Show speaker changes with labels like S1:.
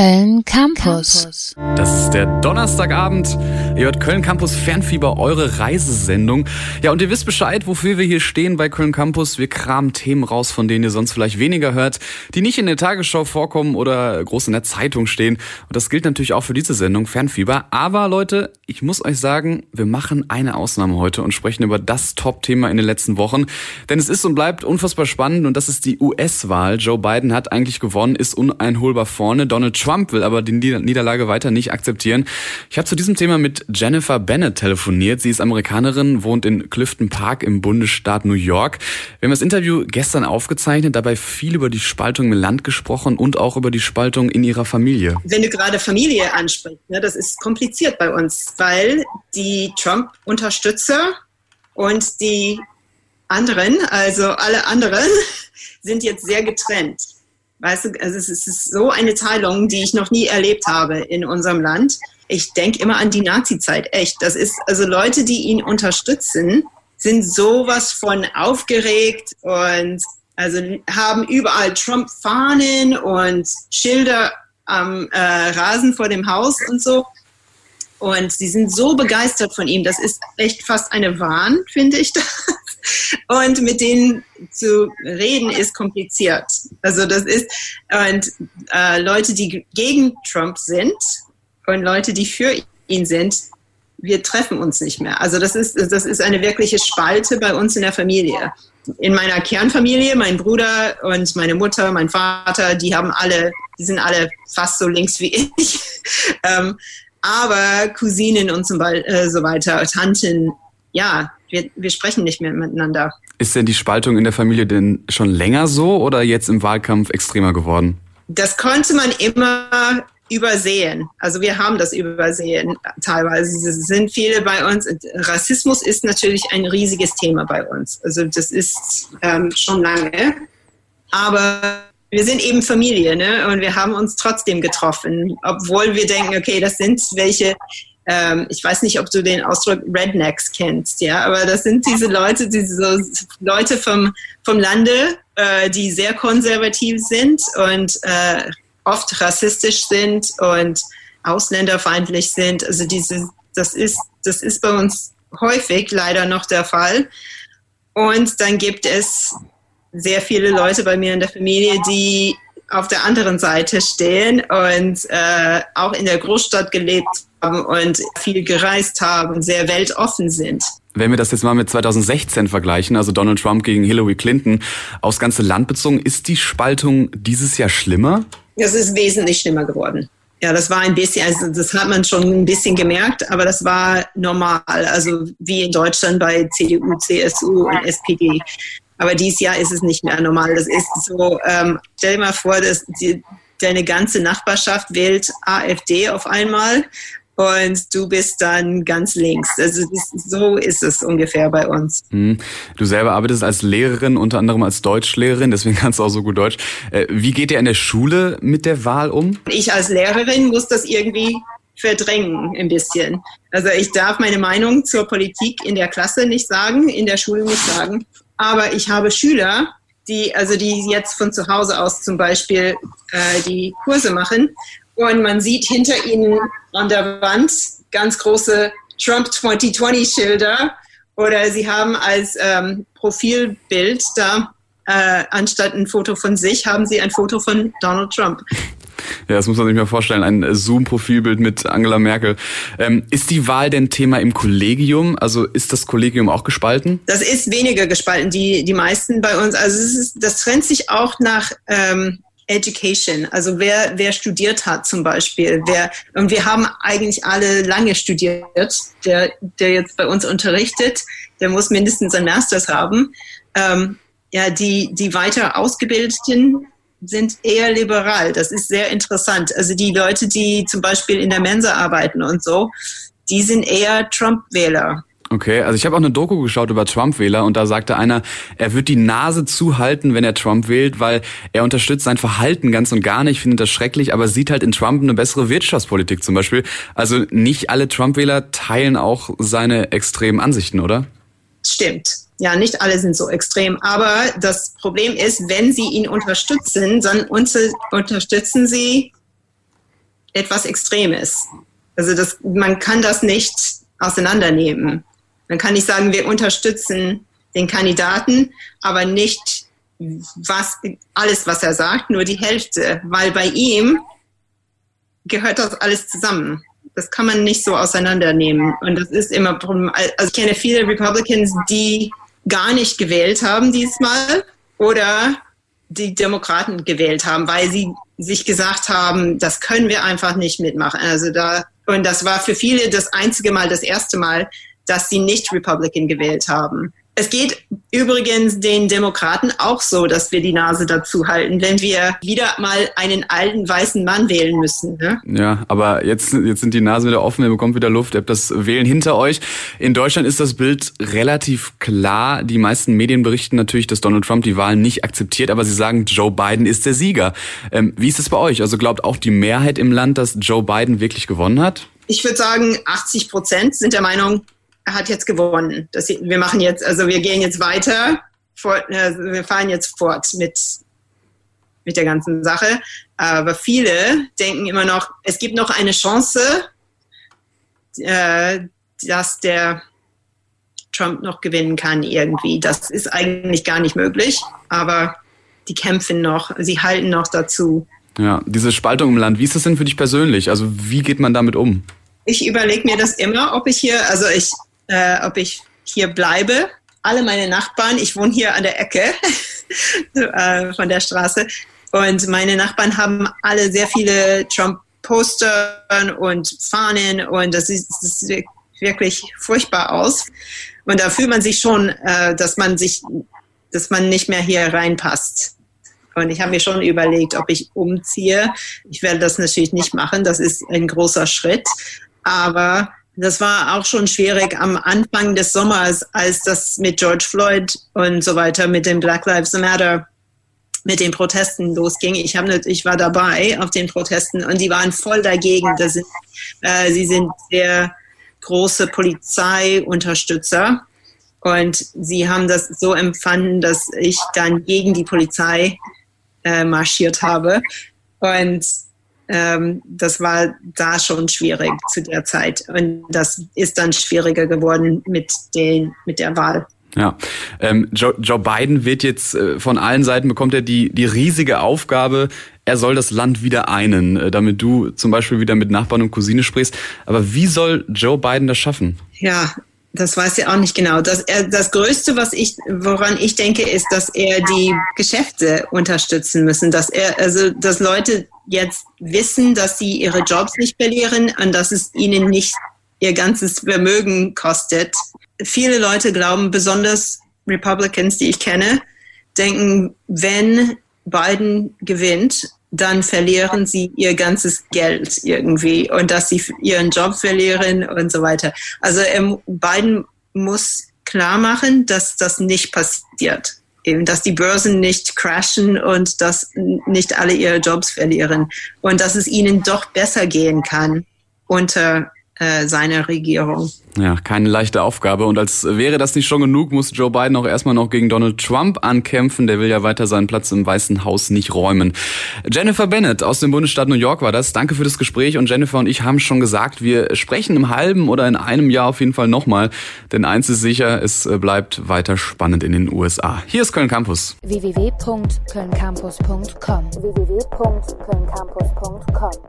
S1: Köln Campus.
S2: Das ist der Donnerstagabend. Ihr hört Köln Campus Fernfieber, eure Reisesendung. Ja, und ihr wisst Bescheid, wofür wir hier stehen bei Köln Campus. Wir kramen Themen raus, von denen ihr sonst vielleicht weniger hört, die nicht in der Tagesschau vorkommen oder groß in der Zeitung stehen. Und das gilt natürlich auch für diese Sendung Fernfieber. Aber Leute, ich muss euch sagen, wir machen eine Ausnahme heute und sprechen über das Top-Thema in den letzten Wochen. Denn es ist und bleibt unfassbar spannend und das ist die US-Wahl. Joe Biden hat eigentlich gewonnen, ist uneinholbar vorne. Donald Trump will aber die Niederlage weiter nicht akzeptieren. Ich habe zu diesem Thema mit Jennifer Bennett telefoniert. Sie ist Amerikanerin, wohnt in Clifton Park im Bundesstaat New York. Wir haben das Interview gestern aufgezeichnet, dabei viel über die Spaltung im Land gesprochen und auch über die Spaltung in ihrer Familie.
S3: Wenn du gerade Familie ansprichst, ne, das ist kompliziert bei uns, weil die Trump-Unterstützer und die anderen, also alle anderen, sind jetzt sehr getrennt. Weißt du, also es ist so eine Teilung, die ich noch nie erlebt habe in unserem Land. Ich denke immer an die Nazi-Zeit, echt. Das ist, also Leute, die ihn unterstützen, sind sowas von aufgeregt und also haben überall Trump-Fahnen und Schilder am äh, Rasen vor dem Haus und so. Und sie sind so begeistert von ihm. Das ist echt fast eine Wahn, finde ich das. Und mit denen zu reden ist kompliziert. Also das ist, und äh, Leute, die gegen Trump sind und Leute, die für ihn sind, wir treffen uns nicht mehr. Also das ist, das ist eine wirkliche Spalte bei uns in der Familie. In meiner Kernfamilie, mein Bruder und meine Mutter, mein Vater, die haben alle, die sind alle fast so links wie ich. ähm, aber Cousinen und so, äh, so weiter, Tanten, ja, wir, wir sprechen nicht mehr miteinander.
S2: Ist denn die Spaltung in der Familie denn schon länger so oder jetzt im Wahlkampf extremer geworden?
S3: Das konnte man immer übersehen. Also wir haben das übersehen teilweise. Es sind viele bei uns. Rassismus ist natürlich ein riesiges Thema bei uns. Also das ist ähm, schon lange. Aber wir sind eben Familie, ne? Und wir haben uns trotzdem getroffen, obwohl wir denken, okay, das sind welche, ähm, ich weiß nicht, ob du den Ausdruck Rednecks kennst, ja, aber das sind diese Leute, diese Leute vom, vom Lande, äh, die sehr konservativ sind und äh, oft rassistisch sind und ausländerfeindlich sind. Also diese, das ist, das ist bei uns häufig leider noch der Fall. Und dann gibt es sehr viele Leute bei mir in der Familie, die auf der anderen Seite stehen und äh, auch in der Großstadt gelebt haben und viel gereist haben, sehr weltoffen sind.
S2: Wenn wir das jetzt mal mit 2016 vergleichen, also Donald Trump gegen Hillary Clinton, aufs ganze Land bezogen, ist die Spaltung dieses Jahr schlimmer?
S3: Das ist wesentlich schlimmer geworden. Ja, das war ein bisschen, also das hat man schon ein bisschen gemerkt, aber das war normal. Also wie in Deutschland bei CDU, CSU und SPD. Aber dieses Jahr ist es nicht mehr normal. Das ist so, ähm, stell dir mal vor, dass die, deine ganze Nachbarschaft wählt AfD auf einmal und du bist dann ganz links. Also so ist es ungefähr bei uns.
S2: Hm. Du selber arbeitest als Lehrerin, unter anderem als Deutschlehrerin, deswegen kannst du auch so gut Deutsch. Äh, wie geht ihr in der Schule mit der Wahl um?
S3: Ich als Lehrerin muss das irgendwie verdrängen ein bisschen. Also ich darf meine Meinung zur Politik in der Klasse nicht sagen, in der Schule nicht sagen. Aber ich habe Schüler, die, also die jetzt von zu Hause aus zum Beispiel äh, die Kurse machen. Und man sieht hinter ihnen an der Wand ganz große Trump 2020 Schilder. Oder sie haben als ähm, Profilbild da, äh, anstatt ein Foto von sich, haben sie ein Foto von Donald Trump.
S2: Ja, das muss man sich mal vorstellen. Ein Zoom-Profilbild mit Angela Merkel. Ähm, ist die Wahl denn Thema im Kollegium? Also ist das Kollegium auch gespalten?
S3: Das ist weniger gespalten. Die, die meisten bei uns, also ist, das trennt sich auch nach ähm, Education, also wer, wer studiert hat zum Beispiel. Wer, und wir haben eigentlich alle lange studiert. Der, der jetzt bei uns unterrichtet, der muss mindestens ein Masters haben. Ähm, ja, die, die weiter Ausgebildeten sind eher liberal. Das ist sehr interessant. Also die Leute, die zum Beispiel in der Mensa arbeiten und so, die sind eher Trump-Wähler.
S2: Okay, also ich habe auch eine Doku geschaut über Trump-Wähler und da sagte einer, er wird die Nase zuhalten, wenn er Trump wählt, weil er unterstützt sein Verhalten ganz und gar nicht, findet das schrecklich, aber sieht halt in Trump eine bessere Wirtschaftspolitik zum Beispiel. Also nicht alle Trump-Wähler teilen auch seine extremen Ansichten, oder?
S3: Stimmt. Ja, nicht alle sind so extrem. Aber das Problem ist, wenn sie ihn unterstützen, dann unterstützen sie etwas Extremes. Also das, man kann das nicht auseinandernehmen. Man kann nicht sagen, wir unterstützen den Kandidaten, aber nicht was, alles, was er sagt, nur die Hälfte, weil bei ihm gehört das alles zusammen. Das kann man nicht so auseinandernehmen. Und das ist immer, also ich kenne viele Republicans, die gar nicht gewählt haben diesmal oder die Demokraten gewählt haben, weil sie sich gesagt haben, das können wir einfach nicht mitmachen. Also da, und das war für viele das einzige Mal, das erste Mal, dass sie nicht Republican gewählt haben. Es geht übrigens den Demokraten auch so, dass wir die Nase dazu halten, wenn wir wieder mal einen alten weißen Mann wählen müssen. Ne?
S2: Ja, aber jetzt, jetzt sind die Nasen wieder offen, ihr bekommt wieder Luft, ihr habt das Wählen hinter euch. In Deutschland ist das Bild relativ klar. Die meisten Medien berichten natürlich, dass Donald Trump die Wahlen nicht akzeptiert, aber sie sagen, Joe Biden ist der Sieger. Ähm, wie ist es bei euch? Also glaubt auch die Mehrheit im Land, dass Joe Biden wirklich gewonnen hat?
S3: Ich würde sagen, 80 Prozent sind der Meinung, hat jetzt gewonnen. Das, wir machen jetzt, also wir gehen jetzt weiter, fort, äh, wir fahren jetzt fort mit, mit der ganzen Sache. Aber viele denken immer noch, es gibt noch eine Chance, äh, dass der Trump noch gewinnen kann irgendwie. Das ist eigentlich gar nicht möglich, aber die kämpfen noch, sie halten noch dazu.
S2: Ja, diese Spaltung im Land, wie ist das denn für dich persönlich? Also wie geht man damit um?
S3: Ich überlege mir das immer, ob ich hier, also ich äh, ob ich hier bleibe. Alle meine Nachbarn, ich wohne hier an der Ecke äh, von der Straße und meine Nachbarn haben alle sehr viele Trump-Poster und Fahnen und das sieht, das sieht wirklich furchtbar aus. Und da fühlt man sich schon, äh, dass man sich, dass man nicht mehr hier reinpasst. Und ich habe mir schon überlegt, ob ich umziehe. Ich werde das natürlich nicht machen. Das ist ein großer Schritt. Aber das war auch schon schwierig am Anfang des Sommers, als das mit George Floyd und so weiter, mit dem Black Lives Matter, mit den Protesten losging. Ich, hab ich war dabei auf den Protesten und die waren voll dagegen. Sind, äh, sie sind sehr große Polizeiunterstützer und sie haben das so empfangen, dass ich dann gegen die Polizei äh, marschiert habe. Und ähm, das war da schon schwierig zu der Zeit. Und das ist dann schwieriger geworden mit, den, mit der Wahl.
S2: Ja, ähm, Joe, Joe Biden wird jetzt äh, von allen Seiten bekommt er die die riesige Aufgabe, er soll das Land wieder einen, äh, damit du zum Beispiel wieder mit Nachbarn und Cousine sprichst. Aber wie soll Joe Biden das schaffen?
S3: Ja, das weiß ich auch nicht genau. Das, er, das Größte, was ich, woran ich denke, ist, dass er die Geschäfte unterstützen müssen, dass er, also, dass Leute jetzt wissen, dass sie ihre Jobs nicht verlieren und dass es ihnen nicht ihr ganzes Vermögen kostet. Viele Leute glauben, besonders Republicans, die ich kenne, denken, wenn Biden gewinnt, dann verlieren sie ihr ganzes Geld irgendwie und dass sie ihren Job verlieren und so weiter. Also ähm, Biden muss klar machen, dass das nicht passiert. Eben, dass die Börsen nicht crashen und dass nicht alle ihre Jobs verlieren und dass es ihnen doch besser gehen kann unter äh, seiner Regierung.
S2: Ja, keine leichte Aufgabe. Und als wäre das nicht schon genug, muss Joe Biden auch erstmal noch gegen Donald Trump ankämpfen. Der will ja weiter seinen Platz im Weißen Haus nicht räumen. Jennifer Bennett aus dem Bundesstaat New York war das. Danke für das Gespräch. Und Jennifer und ich haben schon gesagt, wir sprechen im halben oder in einem Jahr auf jeden Fall nochmal. Denn eins ist sicher, es bleibt weiter spannend in den USA. Hier ist Köln Campus.
S1: www.kölncampus.com www